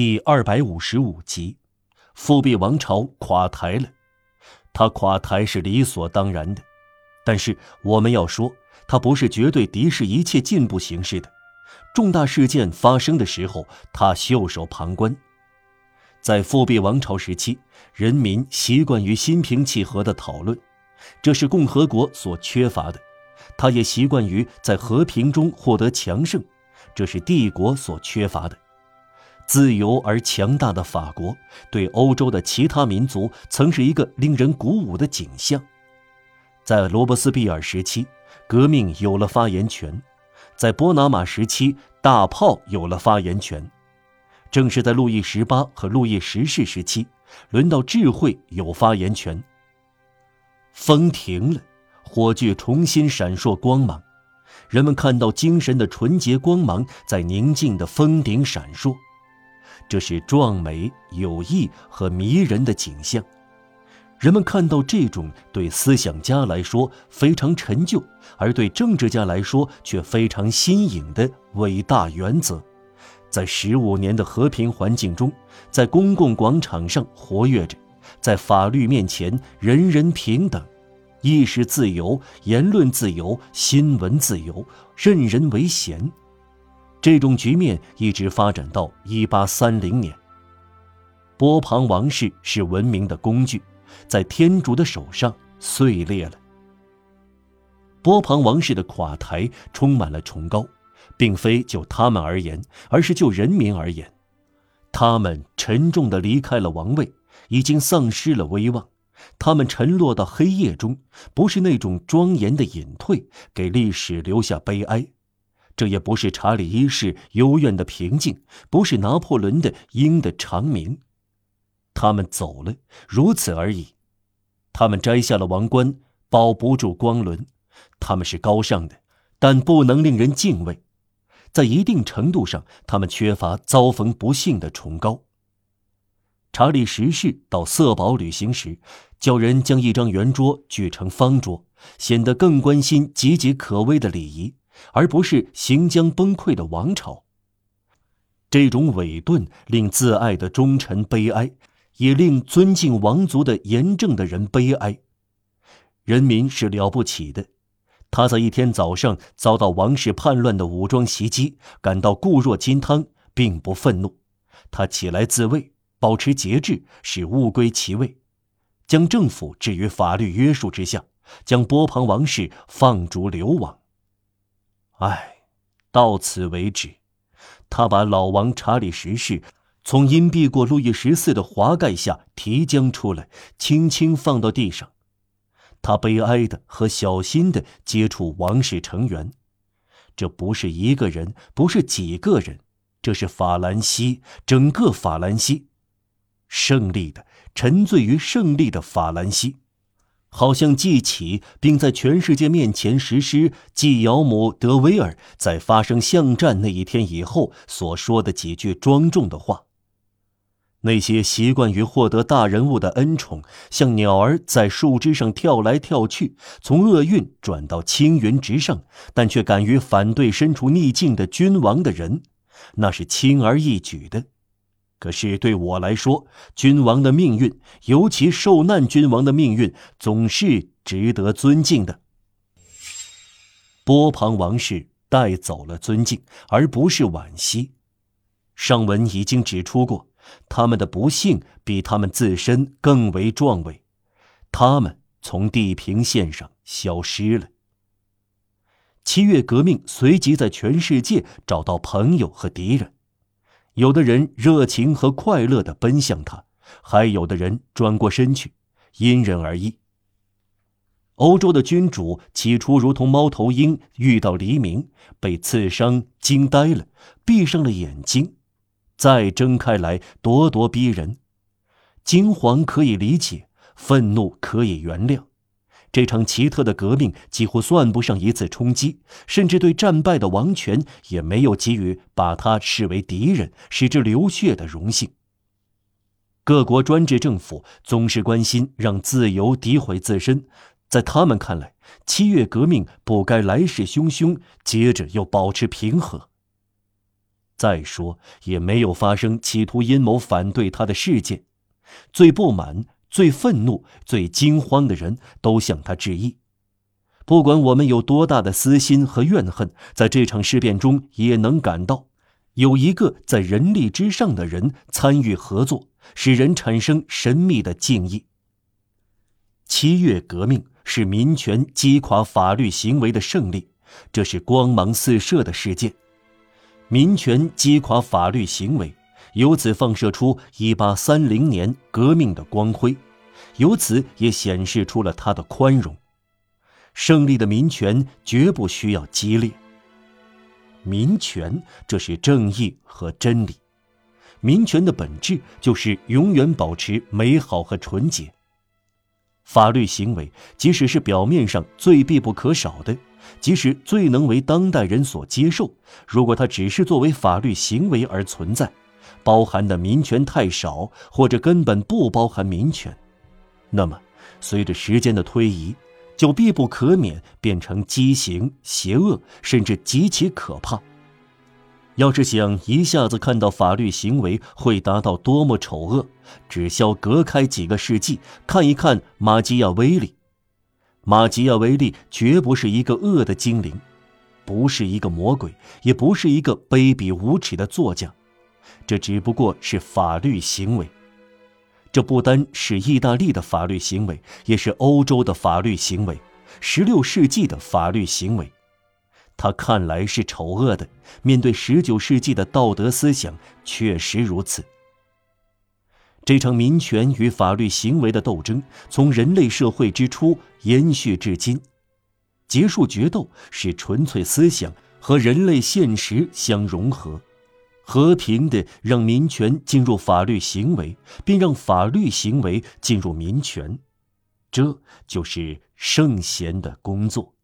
第二百五十五集，复辟王朝垮台了。他垮台是理所当然的，但是我们要说，他不是绝对敌视一切进步形式的。重大事件发生的时候，他袖手旁观。在复辟王朝时期，人民习惯于心平气和的讨论，这是共和国所缺乏的；他也习惯于在和平中获得强盛，这是帝国所缺乏的。自由而强大的法国，对欧洲的其他民族曾是一个令人鼓舞的景象。在罗伯斯庇尔时期，革命有了发言权；在波拿马时期，大炮有了发言权。正是在路易十八和路易十世时期，轮到智慧有发言权。风停了，火炬重新闪烁光芒，人们看到精神的纯洁光芒在宁静的峰顶闪烁，这是壮美、有益和迷人的景象。人们看到这种对思想家来说非常陈旧，而对政治家来说却非常新颖的伟大原则。在十五年的和平环境中，在公共广场上活跃着，在法律面前人人平等，意识自由、言论自由、新闻自由，任人唯贤。这种局面一直发展到一八三零年。波旁王室是文明的工具，在天主的手上碎裂了。波旁王室的垮台充满了崇高。并非就他们而言，而是就人民而言，他们沉重地离开了王位，已经丧失了威望，他们沉落到黑夜中，不是那种庄严的隐退，给历史留下悲哀；这也不是查理一世幽怨的平静，不是拿破仑的鹰的长鸣。他们走了，如此而已。他们摘下了王冠，保不住光轮。他们是高尚的，但不能令人敬畏。在一定程度上，他们缺乏遭逢不幸的崇高。查理十世到色堡旅行时，叫人将一张圆桌锯成方桌，显得更关心岌岌可危的礼仪，而不是行将崩溃的王朝。这种伪顿令自爱的忠臣悲哀，也令尊敬王族的严正的人悲哀。人民是了不起的。他在一天早上遭到王室叛乱的武装袭击，感到固若金汤，并不愤怒。他起来自卫，保持节制，使物归其位，将政府置于法律约束之下，将波旁王室放逐流亡。唉，到此为止。他把老王查理十世从荫蔽过路易十四的华盖下提将出来，轻轻放到地上。他悲哀的和小心的接触王室成员，这不是一个人，不是几个人，这是法兰西，整个法兰西，胜利的，沉醉于胜利的法兰西，好像记起并在全世界面前实施继姚姆·德威尔在发生巷战那一天以后所说的几句庄重的话。那些习惯于获得大人物的恩宠，像鸟儿在树枝上跳来跳去，从厄运转到青云直上，但却敢于反对身处逆境的君王的人，那是轻而易举的。可是对我来说，君王的命运，尤其受难君王的命运，总是值得尊敬的。波旁王室带走了尊敬，而不是惋惜。上文已经指出过。他们的不幸比他们自身更为壮伟，他们从地平线上消失了。七月革命随即在全世界找到朋友和敌人，有的人热情和快乐地奔向他，还有的人转过身去，因人而异。欧洲的君主起初如同猫头鹰遇到黎明，被刺伤惊呆了，闭上了眼睛。再睁开来，咄咄逼人，惊惶可以理解，愤怒可以原谅。这场奇特的革命几乎算不上一次冲击，甚至对战败的王权也没有给予把他视为敌人、使之流血的荣幸。各国专制政府总是关心让自由诋毁自身，在他们看来，七月革命不该来势汹汹，接着又保持平和。再说也没有发生企图阴谋反对他的事件。最不满、最愤怒、最惊慌的人都向他致意。不管我们有多大的私心和怨恨，在这场事变中也能感到，有一个在人力之上的人参与合作，使人产生神秘的敬意。七月革命是民权击垮法律行为的胜利，这是光芒四射的事件。民权击垮法律行为，由此放射出一八三零年革命的光辉，由此也显示出了他的宽容。胜利的民权绝不需要激烈。民权，这是正义和真理。民权的本质就是永远保持美好和纯洁。法律行为，即使是表面上最必不可少的，即使最能为当代人所接受，如果它只是作为法律行为而存在，包含的民权太少，或者根本不包含民权，那么随着时间的推移。就必不可免变成畸形、邪恶，甚至极其可怕。要是想一下子看到法律行为会达到多么丑恶，只需隔开几个世纪看一看马基亚维利。马基亚维利绝不是一个恶的精灵，不是一个魔鬼，也不是一个卑鄙无耻的作家，这只不过是法律行为。这不单是意大利的法律行为，也是欧洲的法律行为，十六世纪的法律行为。他看来是丑恶的，面对十九世纪的道德思想，确实如此。这场民权与法律行为的斗争，从人类社会之初延续至今。结束决斗，使纯粹思想和人类现实相融合。和平的让民权进入法律行为，并让法律行为进入民权，这就是圣贤的工作。